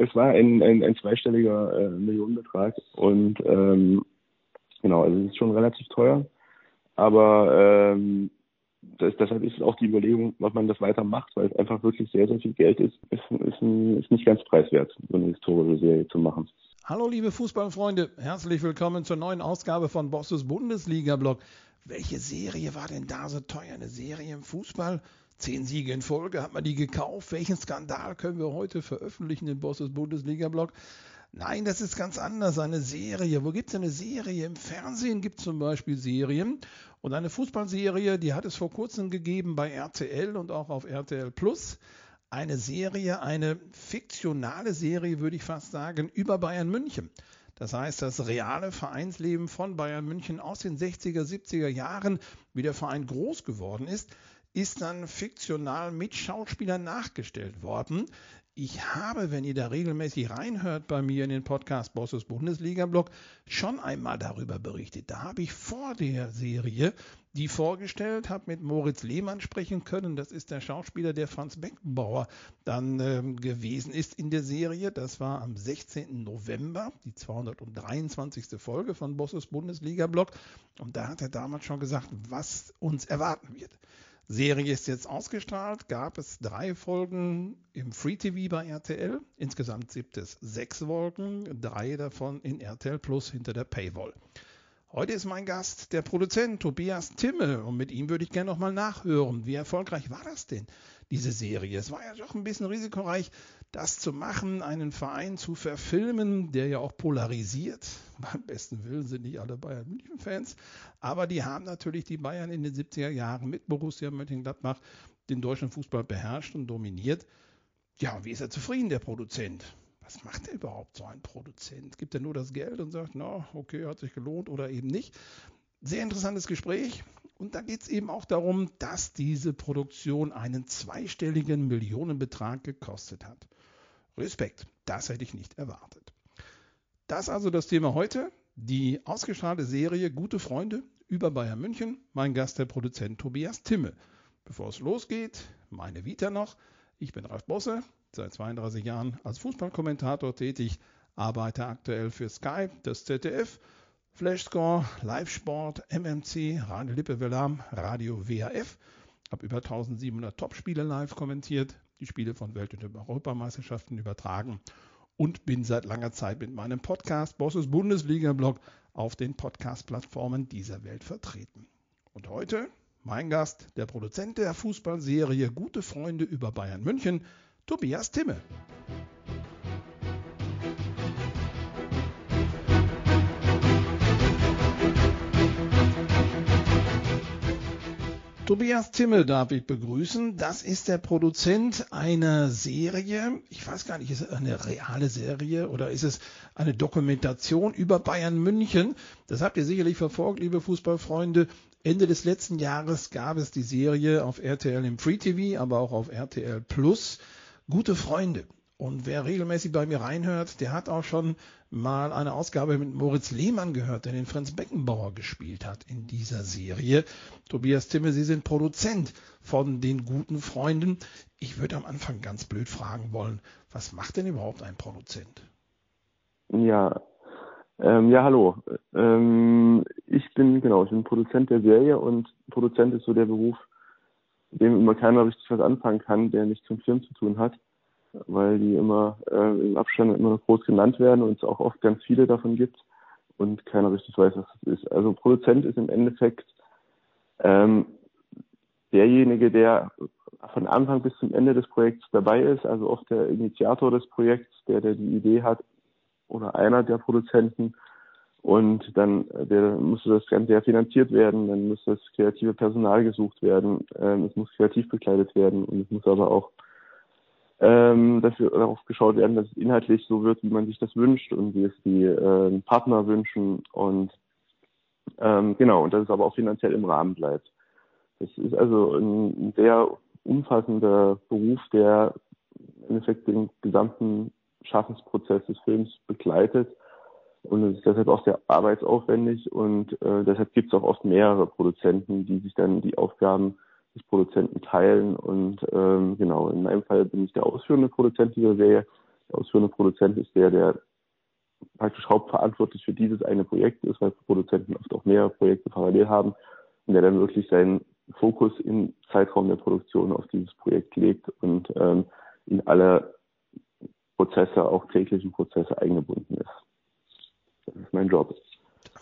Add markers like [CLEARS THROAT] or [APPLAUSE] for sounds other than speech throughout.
es war ein, ein, ein zweistelliger äh, Millionenbetrag und ähm, genau, also es ist schon relativ teuer, aber ähm, das, deshalb ist auch die Überlegung, ob man das weiter macht, weil es einfach wirklich sehr, sehr viel Geld ist, ist, ist, ist nicht ganz preiswert, so eine historische Serie zu machen. Hallo liebe Fußballfreunde, herzlich willkommen zur neuen Ausgabe von Bosses Bundesliga-Blog. Welche Serie war denn da so teuer? Eine Serie im Fußball? Zehn Siege in Folge, hat man die gekauft? Welchen Skandal können wir heute veröffentlichen im Bosses Bundesliga-Blog? Nein, das ist ganz anders. Eine Serie. Wo gibt es eine Serie? Im Fernsehen gibt es zum Beispiel Serien. Und eine Fußballserie, die hat es vor kurzem gegeben bei RTL und auch auf RTL Plus. Eine Serie, eine fiktionale Serie, würde ich fast sagen, über Bayern München. Das heißt, das reale Vereinsleben von Bayern München aus den 60er, 70er Jahren, wie der Verein groß geworden ist, ist dann fiktional mit Schauspielern nachgestellt worden. Ich habe, wenn ihr da regelmäßig reinhört bei mir in den Podcast Bosses Bundesliga Blog, schon einmal darüber berichtet. Da habe ich vor der Serie die vorgestellt, habe mit Moritz Lehmann sprechen können. Das ist der Schauspieler, der Franz Beckenbauer dann ähm, gewesen ist in der Serie. Das war am 16. November, die 223. Folge von Bosses Bundesliga Blog. Und da hat er damals schon gesagt, was uns erwarten wird. Serie ist jetzt ausgestrahlt, gab es drei Folgen im Free TV bei RTL. Insgesamt gibt es sechs Folgen, drei davon in RTL Plus hinter der Paywall. Heute ist mein Gast der Produzent Tobias Timme und mit ihm würde ich gerne nochmal nachhören. Wie erfolgreich war das denn, diese Serie? Es war ja doch ein bisschen risikoreich, das zu machen, einen Verein zu verfilmen, der ja auch polarisiert. [LAUGHS] Beim besten Willen sind nicht alle Bayern München Fans, aber die haben natürlich die Bayern in den 70er Jahren mit Borussia Mönchengladbach den deutschen Fußball beherrscht und dominiert. Ja, wie ist er zufrieden, der Produzent? was macht er überhaupt so ein Produzent? Gibt er nur das Geld und sagt, na, okay, hat sich gelohnt oder eben nicht? Sehr interessantes Gespräch. Und da geht es eben auch darum, dass diese Produktion einen zweistelligen Millionenbetrag gekostet hat. Respekt, das hätte ich nicht erwartet. Das also das Thema heute. Die ausgestrahlte Serie Gute Freunde über Bayern München. Mein Gast, der Produzent Tobias Timme. Bevor es losgeht, meine Vita noch. Ich bin Ralf Bosse, seit 32 Jahren als Fußballkommentator tätig, arbeite aktuell für Sky, das ZDF, Flashscore, Live-Sport, MMC, Radio Lippe Willam, Radio WHF, habe über 1700 Topspiele live kommentiert, die Spiele von Welt- und Europameisterschaften übertragen und bin seit langer Zeit mit meinem Podcast Bosses Bundesliga-Blog auf den Podcast-Plattformen dieser Welt vertreten. Und heute mein Gast, der Produzent der Fußballserie Gute Freunde über Bayern München, Tobias Timme. Tobias Timme darf ich begrüßen. Das ist der Produzent einer Serie. Ich weiß gar nicht, ist es eine reale Serie oder ist es eine Dokumentation über Bayern München? Das habt ihr sicherlich verfolgt, liebe Fußballfreunde. Ende des letzten Jahres gab es die Serie auf RTL im Free TV, aber auch auf RTL Plus gute Freunde. Und wer regelmäßig bei mir reinhört, der hat auch schon mal eine Ausgabe mit Moritz Lehmann gehört, der den Franz Beckenbauer gespielt hat in dieser Serie. Tobias Timme, Sie sind Produzent von den guten Freunden. Ich würde am Anfang ganz blöd fragen wollen, was macht denn überhaupt ein Produzent? Ja, ähm, ja, hallo. Ähm, ich bin, genau, ich bin Produzent der Serie und Produzent ist so der Beruf, dem immer keiner richtig was anfangen kann, der nichts mit Film zu tun hat, weil die immer äh, im Abstand immer noch groß genannt werden und es auch oft ganz viele davon gibt und keiner richtig weiß, was das ist. Also Produzent ist im Endeffekt ähm, derjenige, der von Anfang bis zum Ende des Projekts dabei ist, also oft der Initiator des Projekts, der, der die Idee hat oder einer der Produzenten und dann äh, der, musste das Ganze finanziert werden, dann muss das kreative Personal gesucht werden, ähm, es muss kreativ bekleidet werden und es muss aber auch ähm, dafür darauf geschaut werden, dass es inhaltlich so wird, wie man sich das wünscht und wie es die äh, Partner wünschen und ähm, genau, und dass es aber auch finanziell im Rahmen bleibt. Das ist also ein sehr umfassender Beruf, der im Endeffekt den gesamten Schaffensprozess des Films begleitet und es ist deshalb auch sehr arbeitsaufwendig und äh, deshalb gibt es auch oft mehrere Produzenten, die sich dann die Aufgaben des Produzenten teilen. Und ähm, genau, in meinem Fall bin ich der ausführende Produzent dieser Serie. der ausführende Produzent ist der, der praktisch hauptverantwortlich für dieses eine Projekt ist, weil Produzenten oft auch mehrere Projekte parallel haben und der dann wirklich seinen Fokus im Zeitraum der Produktion auf dieses Projekt legt und ähm, in alle Prozesse, auch täglichen Prozesse eingebunden ist. Das ist mein Job.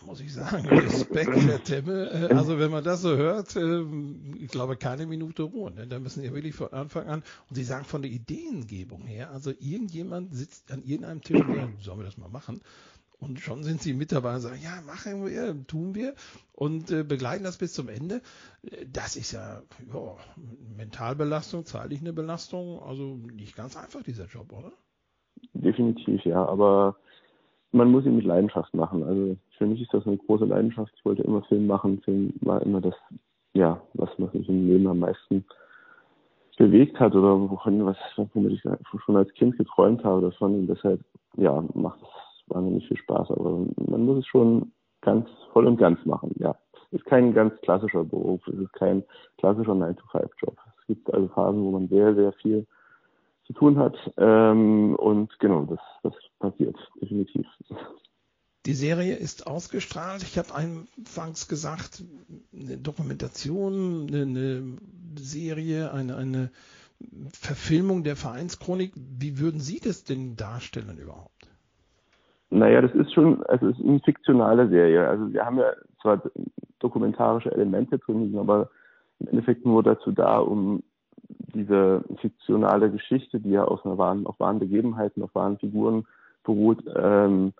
Muss ich sagen, Respekt, Herr Temme. Äh, also wenn man das so hört, äh, ich glaube keine Minute Ruhe. Ne? Da müssen Sie wirklich von Anfang an, und Sie sagen von der Ideengebung her, also irgendjemand sitzt an irgendeinem Tisch und sagt, sollen wir das mal machen? Und schon sind sie mit dabei und sagen, ja, machen wir, tun wir und äh, begleiten das bis zum Ende. Das ist ja, ja Mentalbelastung, zeitlich eine Belastung, also nicht ganz einfach dieser Job, oder? Definitiv, ja, aber man muss ihn mit Leidenschaft machen. Also für mich ist das eine große Leidenschaft. Ich wollte immer Film machen. Film war immer das, ja, was mich im Leben am meisten bewegt hat oder wovon, was, womit ich schon als Kind geträumt habe davon. Und deshalb, ja, macht es wahnsinnig viel Spaß. Aber man muss es schon ganz voll und ganz machen, ja. Es ist kein ganz klassischer Beruf. Es ist kein klassischer 9-to-5-Job. Es gibt also Phasen, wo man sehr, sehr viel zu tun hat. Ähm, und genau, das, das passiert definitiv. Die Serie ist ausgestrahlt. Ich habe anfangs gesagt, eine Dokumentation, eine, eine Serie, eine, eine Verfilmung der Vereinschronik. Wie würden Sie das denn darstellen überhaupt? Naja, das ist schon, also es ist eine fiktionale Serie. Also wir haben ja zwar dokumentarische Elemente drin, aber im Endeffekt nur dazu da, um diese fiktionale Geschichte, die ja aus einer wahren, auf wahren Begebenheiten, auf wahren Figuren beruht, ähm,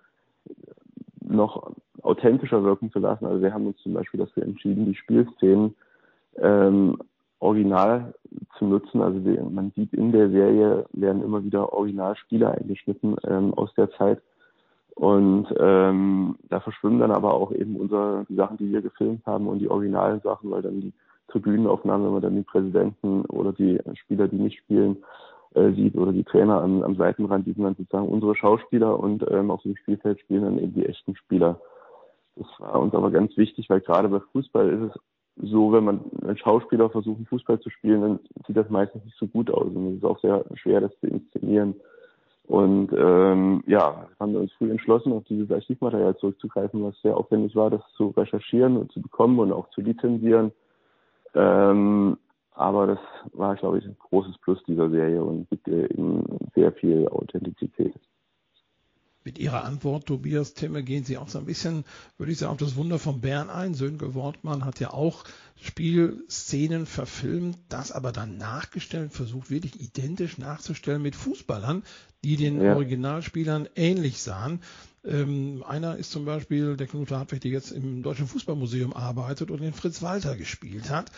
noch authentischer wirken zu lassen. Also wir haben uns zum Beispiel dafür entschieden, die Spielszenen ähm, original zu nutzen. Also wir, man sieht in der Serie werden immer wieder Originalspieler eingeschnitten ähm, aus der Zeit. Und ähm, da verschwimmen dann aber auch eben unsere die Sachen, die wir gefilmt haben und die originalen Sachen, weil dann die Tribünenaufnahmen, wenn man dann die Präsidenten oder die Spieler, die nicht spielen, äh, sieht oder die Trainer am, am Seitenrand, die sind dann sozusagen unsere Schauspieler und ähm, auf dem Spielfeld spielen dann eben die echten Spieler. Das war uns aber ganz wichtig, weil gerade bei Fußball ist es so, wenn man als Schauspieler versucht, Fußball zu spielen, dann sieht das meistens nicht so gut aus und es ist auch sehr schwer, das zu inszenieren. Und ähm, ja, haben wir uns früh entschlossen, auf dieses Archivmaterial zurückzugreifen, was sehr aufwendig war, das zu recherchieren und zu bekommen und auch zu lizenzieren. Ähm, aber das war, glaube ich, ein großes Plus dieser Serie und gibt eben sehr viel Authentizität. Mit Ihrer Antwort, Tobias Timme, gehen Sie auch so ein bisschen, würde ich sagen, auf das Wunder von Bern ein. Sönke Wortmann hat ja auch Spielszenen verfilmt, das aber dann nachgestellt, versucht wirklich identisch nachzustellen mit Fußballern, die den ja. Originalspielern ähnlich sahen. Ähm, einer ist zum Beispiel der Knut Hartwig, der jetzt im Deutschen Fußballmuseum arbeitet und den Fritz Walter gespielt hat.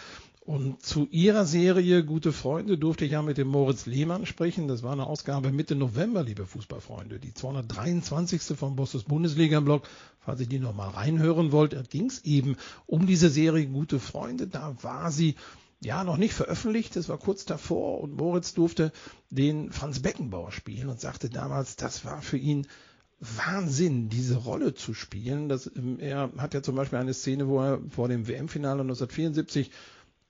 Und zu ihrer Serie Gute Freunde durfte ich ja mit dem Moritz Lehmann sprechen. Das war eine Ausgabe Mitte November, liebe Fußballfreunde. Die 223. vom Bosses Bundesliga-Blog. Falls ihr die nochmal reinhören wollt, da ging es eben um diese Serie Gute Freunde. Da war sie ja noch nicht veröffentlicht. Das war kurz davor. Und Moritz durfte den Franz Beckenbauer spielen und sagte damals, das war für ihn Wahnsinn, diese Rolle zu spielen. Das, ähm, er hat ja zum Beispiel eine Szene, wo er vor dem WM-Finale 1974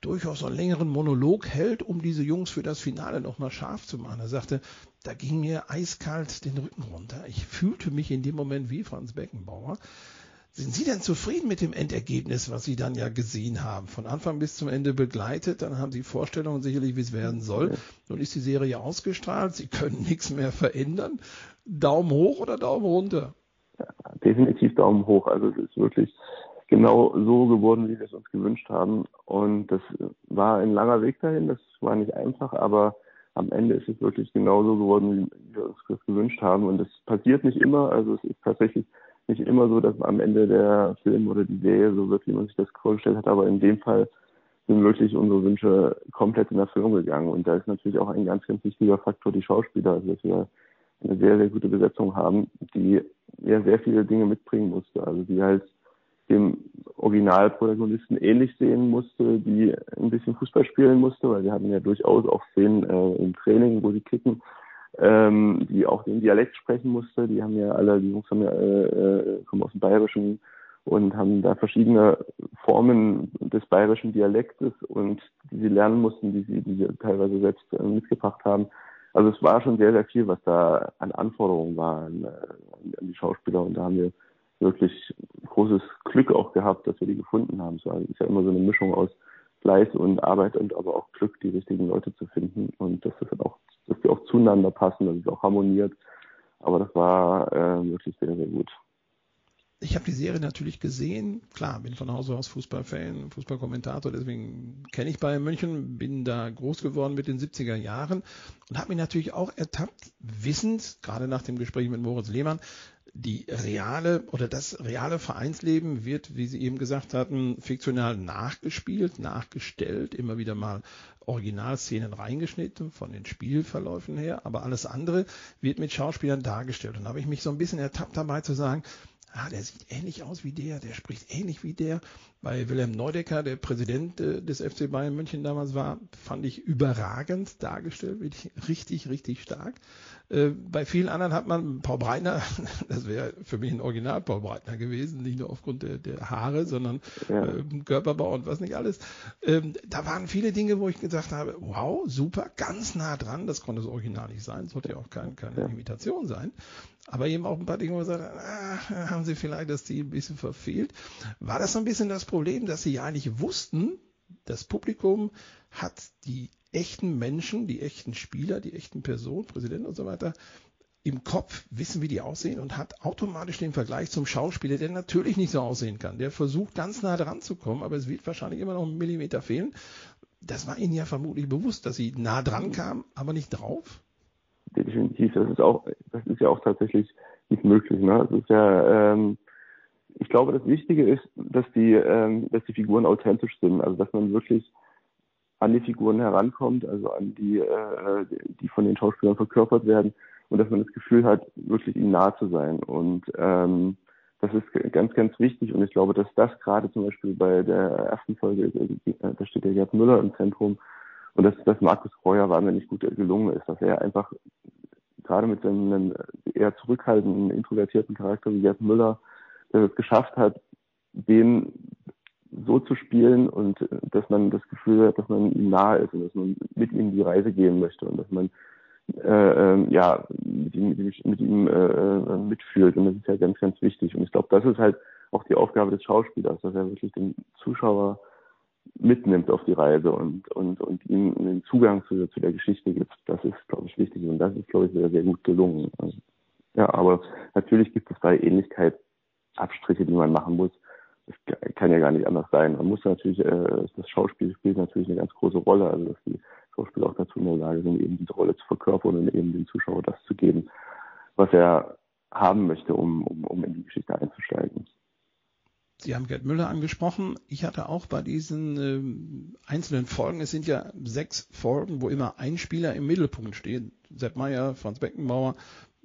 durchaus einen längeren Monolog hält, um diese Jungs für das Finale nochmal scharf zu machen. Er sagte, da ging mir eiskalt den Rücken runter. Ich fühlte mich in dem Moment wie Franz Beckenbauer. Sind Sie denn zufrieden mit dem Endergebnis, was Sie dann ja gesehen haben? Von Anfang bis zum Ende begleitet, dann haben Sie Vorstellungen sicherlich, wie es werden soll. Nun ist die Serie ausgestrahlt, Sie können nichts mehr verändern. Daumen hoch oder Daumen runter? Ja, definitiv Daumen hoch. Also es ist wirklich genau so geworden, wie wir es uns gewünscht haben. Und das war ein langer Weg dahin, das war nicht einfach, aber am Ende ist es wirklich genau so geworden, wie wir uns das gewünscht haben. Und das passiert nicht immer, also es ist tatsächlich nicht immer so, dass am Ende der Film oder die Serie so wird, wie man sich das vorgestellt hat, aber in dem Fall sind wirklich unsere Wünsche komplett in Erfüllung gegangen. Und da ist natürlich auch ein ganz, ganz wichtiger Faktor die Schauspieler, also dass wir eine sehr, sehr gute Besetzung haben, die ja sehr viele Dinge mitbringen musste. Also die halt dem Originalprotagonisten ähnlich sehen musste, die ein bisschen Fußball spielen musste, weil wir hatten ja durchaus auch Szenen äh, im Training, wo sie kicken, ähm, die auch den Dialekt sprechen musste. Die haben ja alle, die Jungs haben ja, äh, äh, kommen aus dem Bayerischen und haben da verschiedene Formen des bayerischen Dialektes und die sie lernen mussten, die sie, die sie teilweise selbst äh, mitgebracht haben. Also es war schon sehr, sehr viel, was da an Anforderungen war an, an die Schauspieler und da haben wir wirklich großes Glück auch gehabt, dass wir die gefunden haben. Es ist ja immer so eine Mischung aus Fleiß und Arbeit und aber auch Glück, die richtigen Leute zu finden und dass das dann auch, dass die auch zueinander passen, dass es auch harmoniert. Aber das war äh, wirklich sehr, sehr gut ich habe die Serie natürlich gesehen. Klar, bin von Hause aus Fußballfan, Fußballkommentator, deswegen kenne ich Bayern München, bin da groß geworden mit den 70er Jahren und habe mich natürlich auch ertappt, wissend, gerade nach dem Gespräch mit Moritz Lehmann, die reale oder das reale Vereinsleben wird, wie Sie eben gesagt hatten, fiktional nachgespielt, nachgestellt, immer wieder mal Originalszenen reingeschnitten von den Spielverläufen her, aber alles andere wird mit Schauspielern dargestellt. Und da habe ich mich so ein bisschen ertappt dabei zu sagen, ah, der sieht ähnlich aus wie der, der spricht ähnlich wie der. Bei Wilhelm Neudecker, der Präsident äh, des FC Bayern München damals war, fand ich überragend dargestellt, wirklich richtig, richtig stark. Äh, bei vielen anderen hat man Paul Breitner, [LAUGHS] das wäre für mich ein Original Paul Breitner gewesen, nicht nur aufgrund der, der Haare, sondern ja. äh, Körperbau und was nicht alles. Ähm, da waren viele Dinge, wo ich gesagt habe, wow, super, ganz nah dran, das konnte das Original nicht sein, sollte ja auch kein, keine ja. Imitation sein. Aber eben auch ein paar Dinge, wo man sagt, ah, haben Sie vielleicht das Ziel ein bisschen verfehlt. War das so ein bisschen das Problem, dass Sie ja eigentlich wussten, das Publikum hat die echten Menschen, die echten Spieler, die echten Personen, Präsidenten und so weiter, im Kopf wissen, wie die aussehen und hat automatisch den Vergleich zum Schauspieler, der natürlich nicht so aussehen kann. Der versucht ganz nah dran zu kommen, aber es wird wahrscheinlich immer noch ein Millimeter fehlen. Das war Ihnen ja vermutlich bewusst, dass Sie nah dran kamen, aber nicht drauf definitiv. Das ist auch, das ist ja auch tatsächlich nicht möglich. Ne? Das ist ja, ähm, ich glaube, das Wichtige ist, dass die, ähm, dass die Figuren authentisch sind. Also dass man wirklich an die Figuren herankommt, also an die, äh, die von den Schauspielern verkörpert werden und dass man das Gefühl hat, wirklich ihnen nah zu sein. Und ähm, das ist ganz, ganz wichtig und ich glaube, dass das gerade zum Beispiel bei der ersten Folge, äh, da steht der Gerd Müller im Zentrum, und dass, dass Markus Kreuer wahnsinnig gut gelungen ist, dass er einfach gerade mit einem eher zurückhaltenden, introvertierten Charakter wie Gerd Müller, der es geschafft hat, den so zu spielen und dass man das Gefühl hat, dass man ihm nahe ist und dass man mit ihm die Reise gehen möchte und dass man äh, äh, ja mit ihm, mit ihm äh, äh, mitfühlt und das ist ja ganz, ganz wichtig und ich glaube, das ist halt auch die Aufgabe des Schauspielers, dass er wirklich den Zuschauer mitnimmt auf die Reise und, und, und ihm den Zugang zu, zu der Geschichte gibt. Das ist, glaube ich, wichtig und das ist, glaube ich, sehr, sehr gut gelungen. Also, ja, aber natürlich gibt es bei Ähnlichkeit Abstriche, die man machen muss. Das kann ja gar nicht anders sein. Man muss natürlich, äh, das Schauspiel spielt natürlich eine ganz große Rolle, also dass die Schauspieler auch dazu in der Lage sind, eben diese Rolle zu verkörpern und eben dem Zuschauer das zu geben, was er haben möchte, um, um, um in die Geschichte einzusteigen. Sie haben Gerd Müller angesprochen. Ich hatte auch bei diesen äh, einzelnen Folgen, es sind ja sechs Folgen, wo immer ein Spieler im Mittelpunkt steht. Sepp Meyer, Franz Beckenbauer,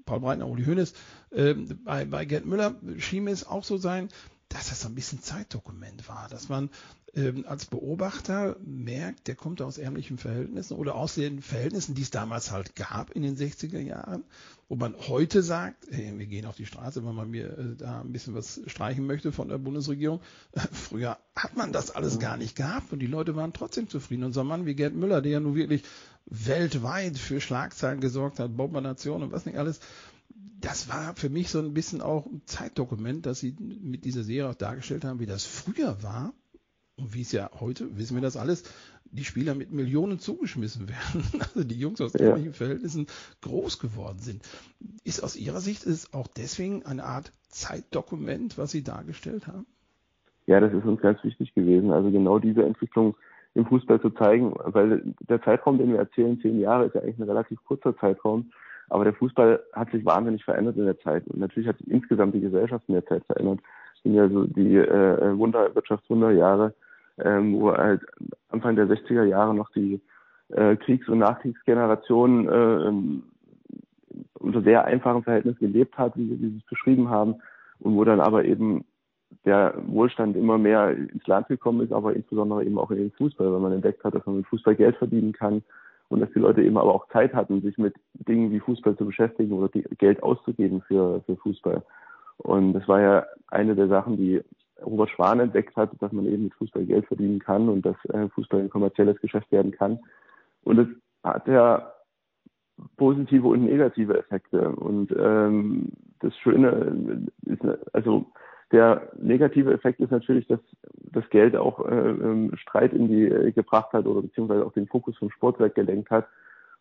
Paul Breitner, Uli Hoeneß. Äh, bei, bei Gerd Müller schien es auch so sein, dass das so ein bisschen Zeitdokument war, dass man ähm, als Beobachter merkt, der kommt aus ärmlichen Verhältnissen oder aus den Verhältnissen, die es damals halt gab in den 60er Jahren, wo man heute sagt, hey, wir gehen auf die Straße, weil man mir äh, da ein bisschen was streichen möchte von der Bundesregierung. [LAUGHS] Früher hat man das alles gar nicht gehabt und die Leute waren trotzdem zufrieden. Und so ein Mann wie Gerd Müller, der ja nun wirklich weltweit für Schlagzeilen gesorgt hat, Bombernation und was nicht alles, das war für mich so ein bisschen auch ein Zeitdokument, dass sie mit dieser Serie auch dargestellt haben, wie das früher war. Und wie es ja heute, wissen wir das alles, die Spieler mit Millionen zugeschmissen [LAUGHS] werden. Also die Jungs aus ja. ähnlichen Verhältnissen groß geworden sind. Ist aus Ihrer Sicht ist auch deswegen eine Art Zeitdokument, was Sie dargestellt haben? Ja, das ist uns ganz wichtig gewesen. Also genau diese Entwicklung im Fußball zu zeigen, weil der Zeitraum, den wir erzählen, zehn Jahre, ist ja eigentlich ein relativ kurzer Zeitraum. Aber der Fußball hat sich wahnsinnig verändert in der Zeit. Und natürlich hat sich insgesamt die Gesellschaft in der Zeit verändert. Das sind ja so die äh, Wunder, Wirtschaftswunderjahre, ähm, wo halt Anfang der 60er Jahre noch die äh, Kriegs- und Nachkriegsgeneration äh, ähm, unter sehr einfachen Verhältnissen gelebt hat, wie, wie Sie es beschrieben haben, und wo dann aber eben der Wohlstand immer mehr ins Land gekommen ist, aber insbesondere eben auch in den Fußball, weil man entdeckt hat, dass man mit Fußball Geld verdienen kann, und dass die Leute eben aber auch Zeit hatten, sich mit Dingen wie Fußball zu beschäftigen oder Geld auszugeben für, für Fußball. Und das war ja eine der Sachen, die Robert Schwan entdeckt hat, dass man eben mit Fußball Geld verdienen kann und dass äh, Fußball ein kommerzielles Geschäft werden kann. Und das hat er positive und negative Effekte. Und ähm, das Schöne ist, also der negative Effekt ist natürlich, dass das Geld auch äh, ähm, Streit in die äh, gebracht hat oder beziehungsweise auch den Fokus vom Sport weggelenkt hat.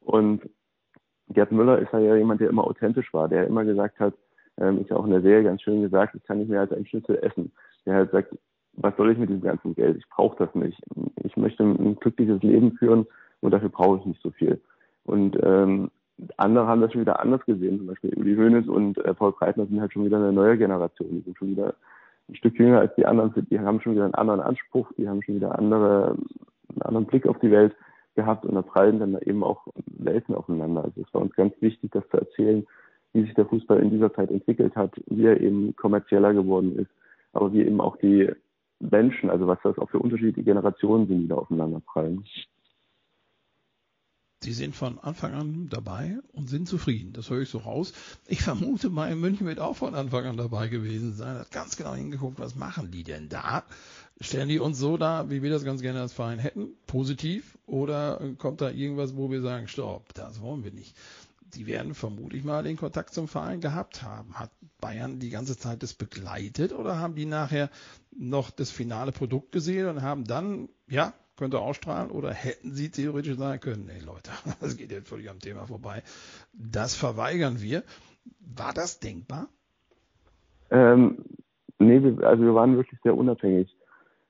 Und Gerd Müller ist ja jemand, der immer authentisch war, der immer gesagt hat, ähm, ist auch in der Serie ganz schön gesagt, ich kann nicht mehr als ein Schnitzel essen. Der halt sagt, was soll ich mit diesem ganzen Geld? Ich brauche das nicht. Ich möchte ein glückliches Leben führen und dafür brauche ich nicht so viel. Und ähm, andere haben das schon wieder anders gesehen. Zum Beispiel Uli Hoeneß und äh, Paul Breitner sind halt schon wieder eine neue Generation. Die sind schon wieder ein Stück jünger als die anderen. Die haben schon wieder einen anderen Anspruch. Die haben schon wieder andere, einen anderen Blick auf die Welt gehabt und da prallen dann eben auch Welten aufeinander. Also es war uns ganz wichtig, das zu erzählen, wie sich der Fußball in dieser Zeit entwickelt hat, wie er eben kommerzieller geworden ist, aber wie eben auch die Menschen, also was das auch für unterschiedliche Generationen sind, die da aufeinander prallen. Sie sind von Anfang an dabei und sind zufrieden. Das höre ich so raus. Ich vermute mal, in München wird auch von Anfang an dabei gewesen sein. Hat ganz genau hingeguckt, was machen die denn da? Stellen die uns so dar, wie wir das ganz gerne als Verein hätten? Positiv? Oder kommt da irgendwas, wo wir sagen, stopp, das wollen wir nicht? Die werden vermutlich mal den Kontakt zum Verein gehabt haben. Hat Bayern die ganze Zeit das begleitet oder haben die nachher noch das finale Produkt gesehen und haben dann, ja, könnte ausstrahlen oder hätten sie theoretisch sagen können, nee Leute, [LAUGHS] das geht jetzt völlig am Thema vorbei. Das verweigern wir. War das denkbar? Ähm, nee, also wir waren wirklich sehr unabhängig.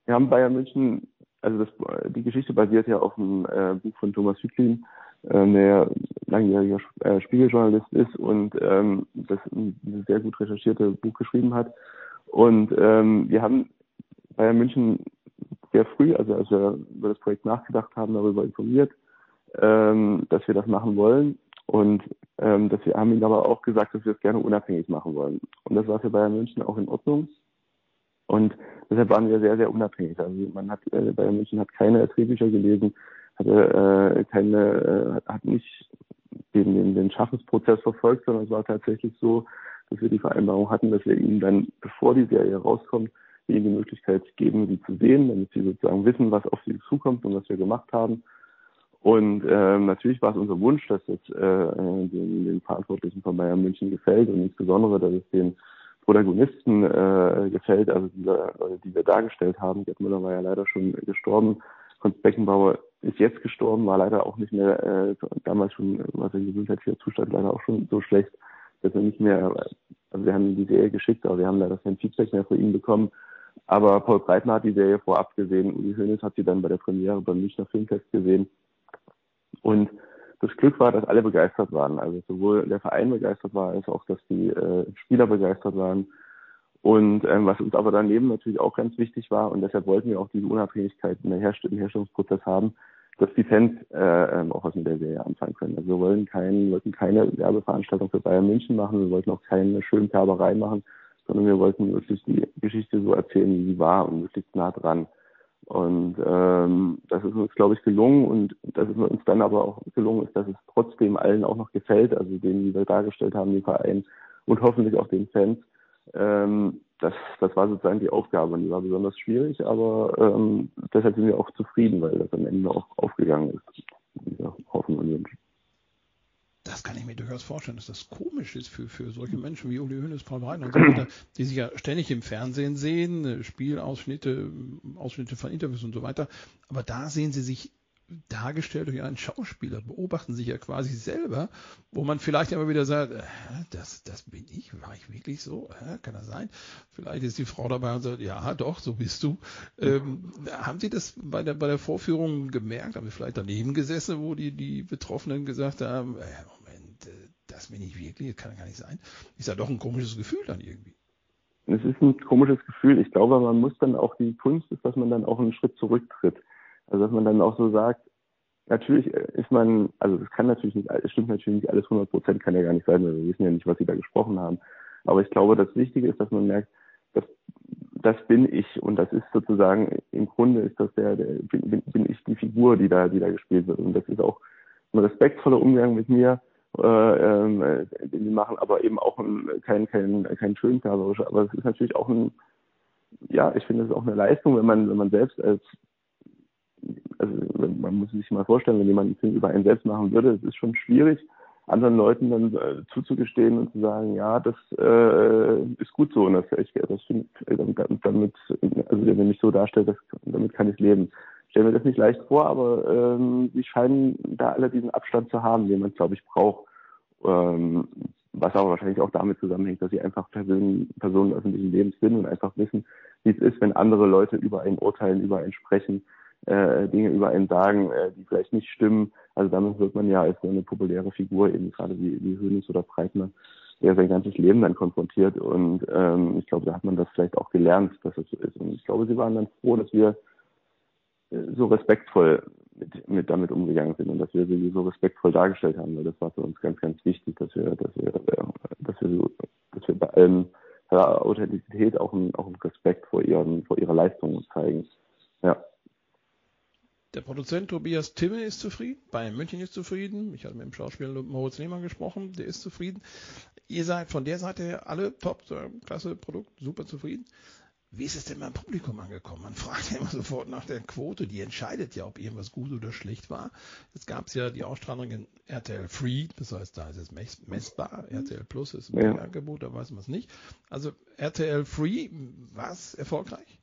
Wir haben Bayern München, also das, die Geschichte basiert ja auf dem äh, Buch von Thomas Hüttlin, äh, der langjähriger äh, Spiegeljournalist ist und ähm, das ein sehr gut recherchierte Buch geschrieben hat. Und ähm, wir haben Bayern München sehr früh, also als wir über das Projekt nachgedacht haben, darüber informiert, ähm, dass wir das machen wollen. Und ähm, dass wir haben ihnen aber auch gesagt, dass wir es gerne unabhängig machen wollen. Und das war für Bayern München auch in Ordnung. Und deshalb waren wir sehr, sehr unabhängig. Also man hat äh, Bayern München hat keine Drehbücher gelesen, hatte äh, keine, äh, hat nicht den, den, den Schaffensprozess verfolgt, sondern es war tatsächlich so, dass wir die Vereinbarung hatten, dass wir ihnen dann, bevor die Serie rauskommt, ihnen die Möglichkeit geben, sie zu sehen, damit sie sozusagen wissen, was auf sie zukommt und was wir gemacht haben. Und äh, natürlich war es unser Wunsch, dass es äh, den, den Verantwortlichen von Bayern München gefällt und insbesondere, dass es den Protagonisten äh, gefällt, also Leute, die wir dargestellt haben. Gerd Müller war ja leider schon gestorben. Konst Beckenbauer ist jetzt gestorben, war leider auch nicht mehr, äh, damals schon, war sein gesundheitlicher Zustand leider auch schon so schlecht, dass er nicht mehr, also wir haben die Serie geschickt, aber wir haben leider kein Feedback mehr von ihm bekommen. Aber Paul Breitner hat die Serie vorab gesehen. Uli Hoeneß hat sie dann bei der Premiere beim Münchner Filmfest gesehen. Und das Glück war, dass alle begeistert waren. Also sowohl der Verein begeistert war, als auch, dass die äh, Spieler begeistert waren. Und ähm, was uns aber daneben natürlich auch ganz wichtig war, und deshalb wollten wir auch diese Unabhängigkeit in der Herst im Herstellungsprozess haben, dass die Fans äh, ähm, auch mit der Serie anfangen können. Also wir wollen kein, wollten keine Werbeveranstaltung für Bayern München machen, wir wollten auch keine schöne Färberei machen, sondern wir wollten wirklich die Geschichte so erzählen, wie sie war und möglichst nah dran. Und ähm, das ist uns, glaube ich, gelungen und dass es uns dann aber auch gelungen ist, dass es trotzdem allen auch noch gefällt, also denen, die wir dargestellt haben, den Verein und hoffentlich auch den Fans. Ähm, das, das war sozusagen die Aufgabe und die war besonders schwierig, aber ähm, deshalb sind wir auch zufrieden, weil das am Ende auch aufgegangen ist, diese Hoffnung und Wünsche das kann ich mir durchaus vorstellen, dass das komisch ist für, für solche Menschen wie Uli Hoeneß, Paul Breitner und so weiter, die sich ja ständig im Fernsehen sehen, äh, Spielausschnitte, Ausschnitte von Interviews und so weiter. Aber da sehen sie sich dargestellt durch einen Schauspieler, beobachten sich ja quasi selber, wo man vielleicht immer wieder sagt, äh, das, das bin ich, war ich wirklich so? Äh, kann das sein? Vielleicht ist die Frau dabei und sagt, ja, doch, so bist du. Ähm, haben Sie das bei der, bei der Vorführung gemerkt? Haben Sie vielleicht daneben gesessen, wo die, die Betroffenen gesagt haben, äh, Moment, äh, das bin ich wirklich, das kann gar nicht sein. Ist ja doch ein komisches Gefühl dann irgendwie. Es ist ein komisches Gefühl. Ich glaube, man muss dann auch, die Kunst ist, dass man dann auch einen Schritt zurücktritt also dass man dann auch so sagt, natürlich ist man, also es kann natürlich nicht, es stimmt natürlich nicht alles 100 Prozent, kann ja gar nicht sein, weil wir wissen ja nicht, was sie da gesprochen haben. Aber ich glaube, das Wichtige ist, dass man merkt, dass das bin ich und das ist sozusagen im Grunde ist das der, der bin, bin ich die Figur, die da, die da gespielt wird und das ist auch ein respektvoller Umgang mit mir, äh, äh, den die machen, aber eben auch ein, kein kein kein schönfärberischer, aber es ist natürlich auch ein ja, ich finde es auch eine Leistung, wenn man wenn man selbst als also man muss sich mal vorstellen, wenn jemand einen Film über einen selbst machen würde, das ist schon schwierig. anderen Leuten dann äh, zuzugestehen und zu sagen, ja, das äh, ist gut so und das, ich, das find, damit, also wenn ich so darstelle, das, damit kann ich leben. Ich stelle mir das nicht leicht vor, aber ähm, sie scheinen da alle diesen Abstand zu haben, den man, glaube ich, braucht. Ähm, was aber wahrscheinlich auch damit zusammenhängt, dass sie einfach Personen, Personen öffentlichen Lebens sind und einfach wissen, wie es ist, wenn andere Leute über einen urteilen, über einen sprechen, äh, Dinge über einen sagen, äh, die vielleicht nicht stimmen. Also damit wird man ja als so eine populäre Figur eben gerade wie, wie Hönes oder Breitner der sein ganzes Leben dann konfrontiert. Und ähm, ich glaube, da hat man das vielleicht auch gelernt, dass es so ist. Und ich glaube, sie waren dann froh, dass wir äh, so respektvoll mit, mit damit umgegangen sind und dass wir sie so respektvoll dargestellt haben, weil das war für uns ganz, ganz wichtig, dass wir, dass wir, äh, dass wir, so, dass wir bei allem Authentizität auch einen, auch einen Respekt vor ihren, vor ihrer Leistung zeigen. Ja. Der Produzent Tobias Timme ist zufrieden, Bayern München ist zufrieden. Ich hatte mit dem Schauspieler Moritz Lehmann gesprochen, der ist zufrieden. Ihr seid von der Seite her alle top, klasse Produkt, super zufrieden. Wie ist es denn beim Publikum angekommen? Man fragt ja immer sofort nach der Quote, die entscheidet ja, ob irgendwas gut oder schlecht war. Jetzt gab es ja die Ausstrahlung in RTL Free, das heißt, da ist es messbar. RTL Plus ist ein ja. Angebot, da weiß man es nicht. Also RTL Free, war es erfolgreich?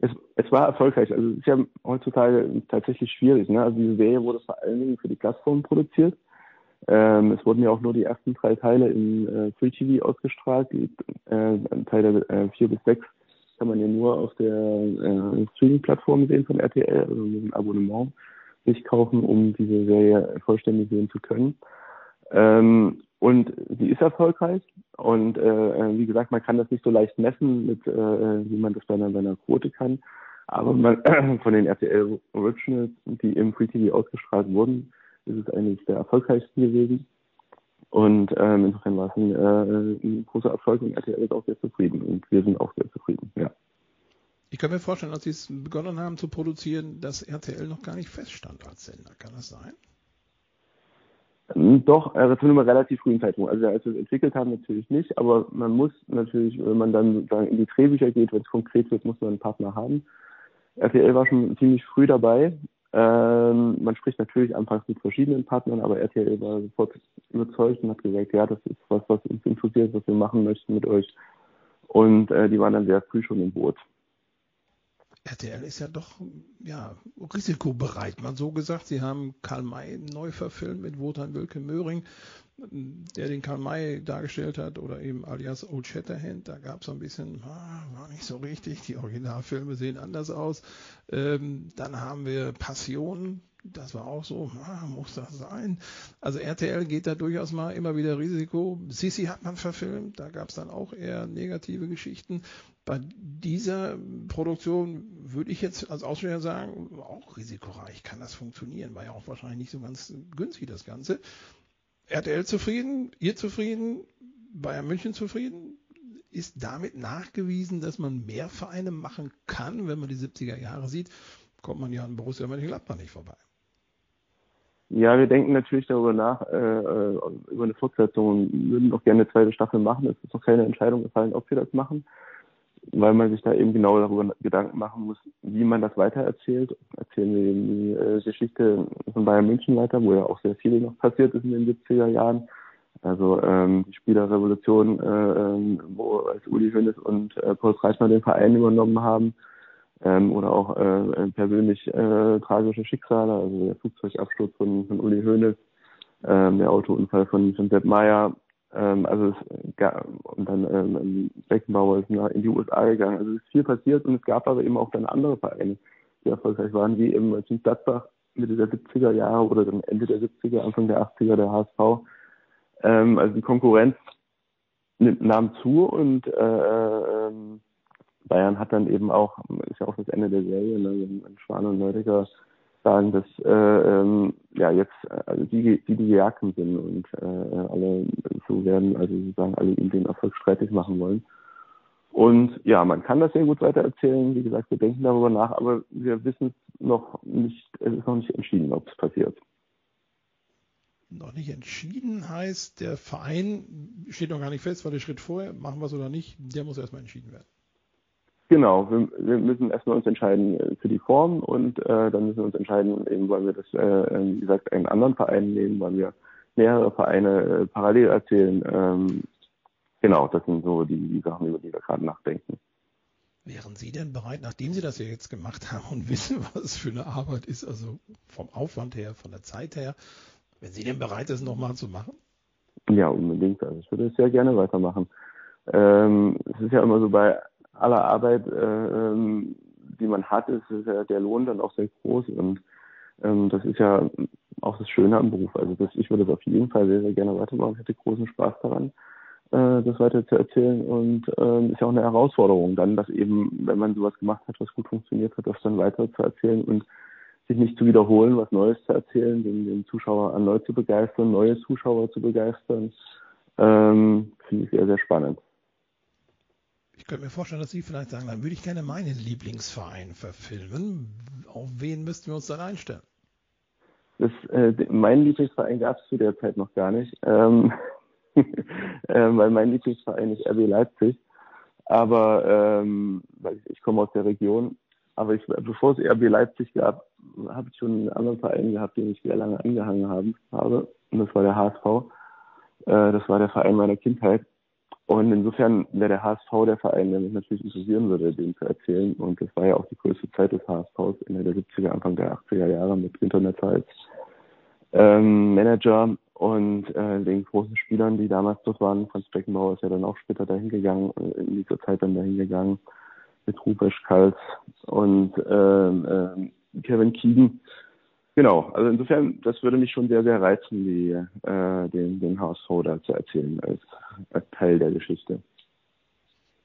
Es, es war erfolgreich. Also es ist ja heutzutage tatsächlich schwierig. Ne? Also diese Serie wurde vor allen Dingen für die Plattform produziert. Ähm, es wurden ja auch nur die ersten drei Teile im äh, Free TV ausgestrahlt. Die äh, Teile äh, vier bis sechs kann man ja nur auf der äh, Streaming-Plattform sehen von RTL, also mit einem Abonnement sich kaufen, um diese Serie vollständig sehen zu können. Ähm, und sie ist erfolgreich. Und äh, wie gesagt, man kann das nicht so leicht messen, mit, äh, wie man das bei einer, bei einer Quote kann. Aber man, [CLEARS THROAT] von den RTL Originals, die im Free TV ausgestrahlt wurden, ist es eigentlich der erfolgreichste gewesen. Und ähm, insofern war es ein, äh, ein großer Erfolg und RTL ist auch sehr zufrieden. Und wir sind auch sehr zufrieden, ja. Ich kann mir vorstellen, als Sie es begonnen haben zu produzieren, dass RTL noch gar nicht feststand als Sender. Kann das sein? Ähm, doch, äh, zu einem relativ frühen Zeitpunkt. Also als wir es entwickelt haben, natürlich nicht, aber man muss natürlich, wenn man dann in die Drehbücher geht, wenn es konkret wird, muss man einen Partner haben. RTL war schon ziemlich früh dabei. Ähm, man spricht natürlich anfangs mit verschiedenen Partnern, aber RTL war sofort überzeugt und hat gesagt, ja, das ist was, was uns interessiert, was wir machen möchten mit euch. Und äh, die waren dann sehr früh schon im Boot. RTL ist ja doch ja, risikobereit. Man so gesagt, sie haben Karl May neu verfilmt mit Wotan Wilke Möhring, der den Karl May dargestellt hat, oder eben alias Old Shatterhand. Da gab es so ein bisschen, ah, war nicht so richtig. Die Originalfilme sehen anders aus. Ähm, dann haben wir Passion, das war auch so, ah, muss das sein? Also RTL geht da durchaus mal immer wieder Risiko. Sisi hat man verfilmt, da gab es dann auch eher negative Geschichten. Bei dieser Produktion würde ich jetzt als Aussteller sagen, auch risikoreich kann das funktionieren, war ja auch wahrscheinlich nicht so ganz günstig das Ganze. RTL zufrieden, ihr zufrieden, Bayern München zufrieden, ist damit nachgewiesen, dass man mehr Vereine machen kann, wenn man die 70er Jahre sieht, kommt man ja an Borussia Mönchengladbach nicht vorbei. Ja, wir denken natürlich darüber nach, äh, äh, über eine Fortsetzung und würden auch gerne eine zweite Staffel machen. Es ist noch keine Entscheidung gefallen, ob wir das machen, weil man sich da eben genau darüber Gedanken machen muss, wie man das weitererzählt. Erzählen wir eben die äh, Geschichte von Bayern München weiter, wo ja auch sehr viel noch passiert ist in den 70er Jahren. Also ähm, die Spielerrevolution, äh, wo als Uli Hoeneß und äh, Paul Reitner den Verein übernommen haben ähm, oder auch äh, persönlich äh, tragische Schicksale, also der Flugzeugabsturz von, von Uli Hoeneß, ähm, der Autounfall von, von Sepp Meyer, ähm, also es, ja, und dann ähm, Beckenbauer ist nach, in die USA gegangen. Also es ist viel passiert und es gab aber eben auch dann andere Vereine, die erfolgreich waren, wie eben in Gladbach Mitte der 70er Jahre oder dann Ende der 70er, Anfang der 80er der HSV. Ähm, also die Konkurrenz nahm zu und äh, äh, ähm, Bayern hat dann eben auch, ist ja auch das Ende der Serie, ne, Schwan und Neudecker sagen, dass äh, ähm, ja jetzt also die, die die Gejagten sind und äh, alle so werden, also sozusagen alle ihm den Erfolg streitig machen wollen. Und ja, man kann das sehr gut weitererzählen. Wie gesagt, wir denken darüber nach, aber wir wissen noch nicht, es ist noch nicht entschieden, ob es passiert. Noch nicht entschieden heißt, der Verein steht noch gar nicht fest, war der Schritt vorher, machen wir es oder nicht, der muss erstmal entschieden werden. Genau, wir, wir müssen erstmal uns entscheiden äh, für die Form und äh, dann müssen wir uns entscheiden, eben wollen wir das, äh, wie gesagt, einen anderen Verein nehmen, wollen wir mehrere Vereine äh, parallel erzählen. Ähm, genau, das sind so die, die Sachen, über die wir gerade nachdenken. Wären Sie denn bereit, nachdem Sie das ja jetzt gemacht haben und wissen, [LAUGHS] was es für eine Arbeit ist, also vom Aufwand her, von der Zeit her, wären Sie denn bereit, das nochmal zu machen? Ja, unbedingt. Also ich würde es sehr gerne weitermachen. Ähm, es ist ja immer so bei aller Arbeit, äh, ähm, die man hat, ist, ist ja der Lohn dann auch sehr groß und ähm, das ist ja auch das Schöne am Beruf. Also das, ich würde es auf jeden Fall sehr, sehr gerne weitermachen. Ich hätte großen Spaß daran, äh, das weiter zu erzählen und ähm, ist ja auch eine Herausforderung dann, dass eben, wenn man sowas gemacht hat, was gut funktioniert hat, das dann weiter zu erzählen und sich nicht zu wiederholen, was Neues zu erzählen, den, den Zuschauer erneut zu begeistern, neue Zuschauer zu begeistern, ähm, finde ich sehr, sehr spannend. Ich könnte mir vorstellen, dass Sie vielleicht sagen, dann würde ich gerne meinen Lieblingsverein verfilmen. Auf wen müssten wir uns dann einstellen? Das, äh, mein Lieblingsverein gab es zu der Zeit noch gar nicht, ähm, [LAUGHS] äh, weil mein Lieblingsverein ist RB Leipzig. Aber ähm, ich, ich komme aus der Region, aber ich, bevor es RB Leipzig gab, habe ich schon einen anderen Verein gehabt, den ich sehr lange angehangen habe. Und das war der HSV. Äh, das war der Verein meiner Kindheit. Und insofern wäre der HSV der Verein, der mich natürlich interessieren würde, den zu erzählen. Und das war ja auch die größte Zeit des HSVs, Ende der 70er, Anfang der 80er Jahre mit Internet als ähm, Manager und äh, den großen Spielern, die damals dort waren. Franz Beckenbauer ist ja dann auch später dahin gegangen, äh, in dieser Zeit dann dahin gegangen mit Rupesch Kals und ähm, äh, Kevin Keegan. Genau, also insofern, das würde mich schon sehr, sehr reizen, die, äh, den, den da zu erzählen als, als Teil der Geschichte.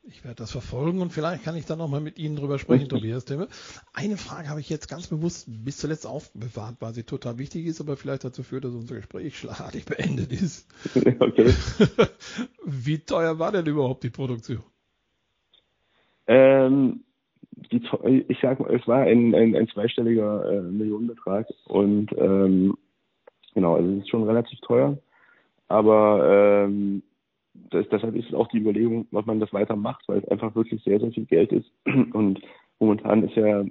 Ich werde das verfolgen und vielleicht kann ich dann nochmal mit Ihnen drüber sprechen, Tobias Timme. Eine Frage habe ich jetzt ganz bewusst bis zuletzt aufbewahrt, weil sie total wichtig ist, aber vielleicht dazu führt, dass unser Gespräch schlagartig beendet ist. [LAUGHS] Okay. [LAUGHS] Wie teuer war denn überhaupt die Produktion? Ähm, die, ich sag mal, es war ein, ein, ein zweistelliger äh, Millionenbetrag und ähm, genau, also es ist schon relativ teuer, aber ähm, das, deshalb ist auch die Überlegung, was man das weitermacht, weil es einfach wirklich sehr, sehr viel Geld ist [CLEARS THROAT] und momentan ist ja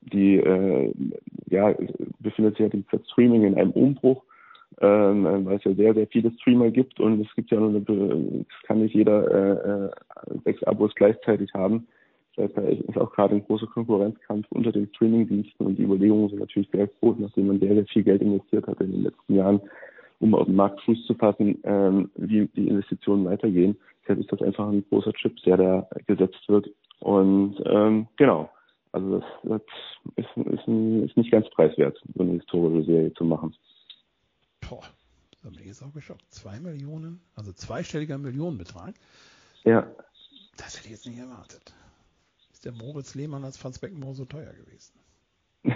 die, äh, ja, befindet sich ja die Streaming in einem Umbruch, ähm, weil es ja sehr, sehr viele Streamer gibt und es gibt ja nur es kann nicht jeder äh, äh sechs Abos gleichzeitig haben. Das heißt, da ist auch gerade ein großer Konkurrenzkampf unter den Streamingdiensten und die Überlegungen sind natürlich sehr groß, nachdem man sehr, sehr viel Geld investiert hat in den letzten Jahren, um auf den Markt Fuß zu fassen, ähm, wie die Investitionen weitergehen. Deshalb ist das einfach ein großer Chip, der da gesetzt wird. Und ähm, genau, also das, das ist, ist, ein, ist nicht ganz preiswert, so eine historische Serie zu machen. Boah, da bin ich jetzt auch geschockt. Zwei Millionen, also zweistelliger Millionenbetrag. Ja. Das hätte ich jetzt nicht erwartet der Moritz Lehmann als Franz Beckenbauer so teuer gewesen? [LAUGHS]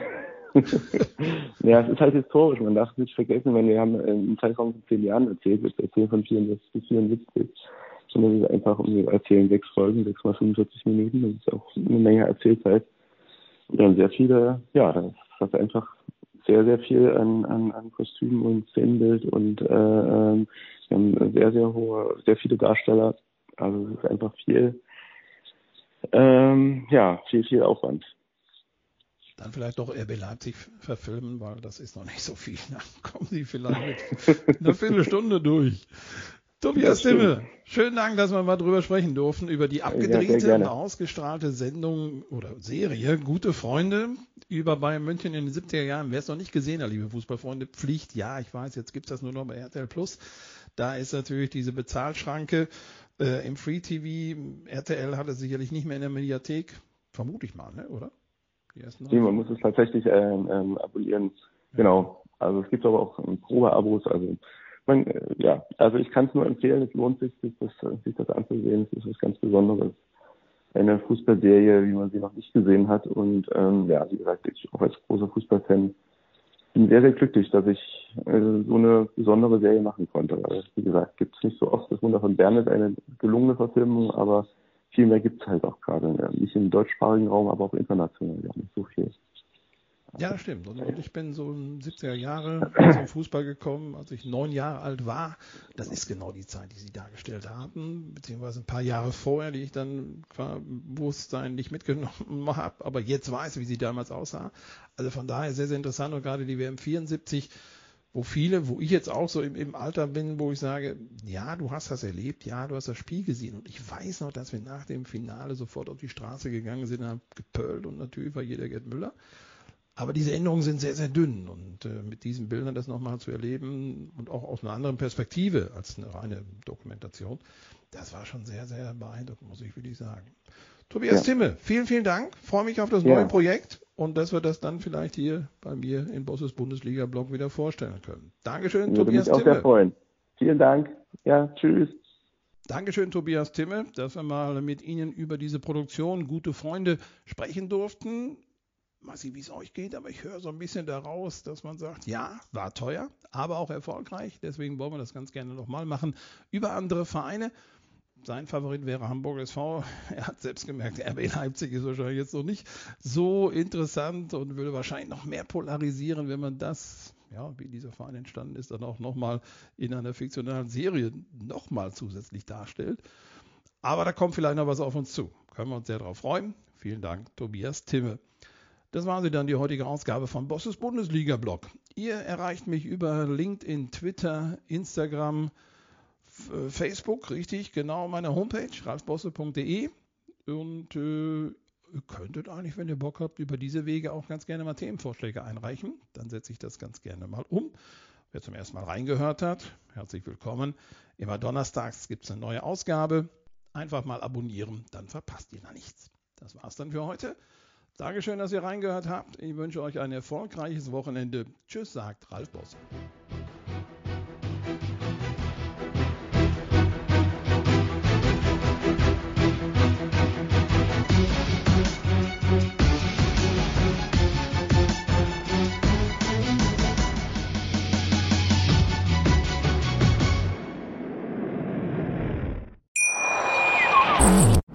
ja, es ist halt historisch. Man darf nicht vergessen, wenn wir haben einen Zeitraum von zehn Jahren erzählt, wir erzählen von 64 bis 74. Und das ist einfach, wir erzählen sechs Folgen, sechs mal 45 Minuten. Das ist auch eine Menge Erzählzeit. Und dann sehr viele, ja, das hat einfach sehr, sehr viel an, an, an Kostümen und Szenenbild und äh, äh, wir haben sehr, sehr hohe, sehr viele Darsteller. Also es ist einfach viel ähm, ja, viel, viel Aufwand. Dann vielleicht doch RB Leipzig verfilmen, weil das ist noch nicht so viel. [LAUGHS] Dann kommen Sie vielleicht mit [LAUGHS] einer Viertelstunde durch. Tobias Stimme, schönen Dank, dass wir mal drüber sprechen durften, über die abgedrehte und ausgestrahlte Sendung oder Serie Gute Freunde über Bayern München in den 70er Jahren. Wer es noch nicht gesehen hat, liebe Fußballfreunde, Pflicht, ja, ich weiß, jetzt gibt es das nur noch bei RTL Plus. Da ist natürlich diese Bezahlschranke äh, Im Free TV, RTL hat es sicherlich nicht mehr in der Mediathek, vermute ich mal, ne? oder? Nee, man muss es tatsächlich ähm, ähm, abonnieren. Ja. Genau. Also es gibt aber auch Probeabos. Also man, äh, ja, also ich kann es nur empfehlen. Es lohnt sich, sich das, sich das anzusehen. Es ist was ganz Besonderes. Eine Fußballserie, wie man sie noch nicht gesehen hat. Und ähm, ja, wie gesagt, ich auch als großer Fußballfan bin sehr, sehr glücklich, dass ich äh, so eine besondere Serie machen konnte. Weil, wie gesagt, gibt es nicht so oft. Das Wunder von Bern ist eine gelungene Verfilmung, aber viel mehr gibt es halt auch gerade. Nicht im deutschsprachigen Raum, aber auch international. Ja, nicht so viel. Ja, das stimmt. Und, ich bin so in 70er Jahre zum Fußball gekommen, als ich neun Jahre alt war. Das ist genau die Zeit, die Sie dargestellt haben, beziehungsweise ein paar Jahre vorher, die ich dann qua Bewusstsein nicht mitgenommen [LAUGHS] habe, aber jetzt weiß, wie sie damals aussah. Also von daher sehr, sehr interessant und gerade die WM 74 wo viele, wo ich jetzt auch so im, im Alter bin, wo ich sage, ja, du hast das erlebt, ja, du hast das Spiel gesehen. Und ich weiß noch, dass wir nach dem Finale sofort auf die Straße gegangen sind, haben gepölt und natürlich war jeder Gerd Müller. Aber diese Änderungen sind sehr, sehr dünn. Und äh, mit diesen Bildern das nochmal zu erleben und auch aus einer anderen Perspektive als eine reine Dokumentation, das war schon sehr, sehr beeindruckend, muss ich wirklich sagen. Tobias ja. Timme, vielen, vielen Dank. Freue mich auf das ja. neue Projekt und dass wir das dann vielleicht hier bei mir in Bosses Bundesliga-Blog wieder vorstellen können. Dankeschön, Würde Tobias mich auch Timme. Sehr freuen. Vielen Dank. Ja, tschüss. Dankeschön, Tobias Timme, dass wir mal mit Ihnen über diese Produktion Gute Freunde sprechen durften weiß nicht, wie es euch geht, aber ich höre so ein bisschen daraus, dass man sagt, ja, war teuer, aber auch erfolgreich. Deswegen wollen wir das ganz gerne nochmal machen über andere Vereine. Sein Favorit wäre Hamburg SV. Er hat selbst gemerkt, RB Leipzig ist wahrscheinlich jetzt noch nicht so interessant und würde wahrscheinlich noch mehr polarisieren, wenn man das, ja, wie dieser Verein entstanden ist, dann auch nochmal in einer fiktionalen Serie nochmal zusätzlich darstellt. Aber da kommt vielleicht noch was auf uns zu. Können wir uns sehr darauf freuen. Vielen Dank, Tobias Timme. Das war sie dann, die heutige Ausgabe von Bosses Bundesliga-Blog. Ihr erreicht mich über LinkedIn, Twitter, Instagram, äh, Facebook, richtig, genau, meine Homepage, ralfbosse.de. Und äh, ihr könntet eigentlich, wenn ihr Bock habt, über diese Wege auch ganz gerne mal Themenvorschläge einreichen. Dann setze ich das ganz gerne mal um. Wer zum ersten Mal reingehört hat, herzlich willkommen. Immer donnerstags gibt es eine neue Ausgabe. Einfach mal abonnieren, dann verpasst ihr da nichts. Das war's dann für heute. Dankeschön, dass ihr reingehört habt. Ich wünsche euch ein erfolgreiches Wochenende. Tschüss, sagt Ralf Boss.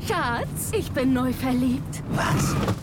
Schatz, ich bin neu verliebt. Was?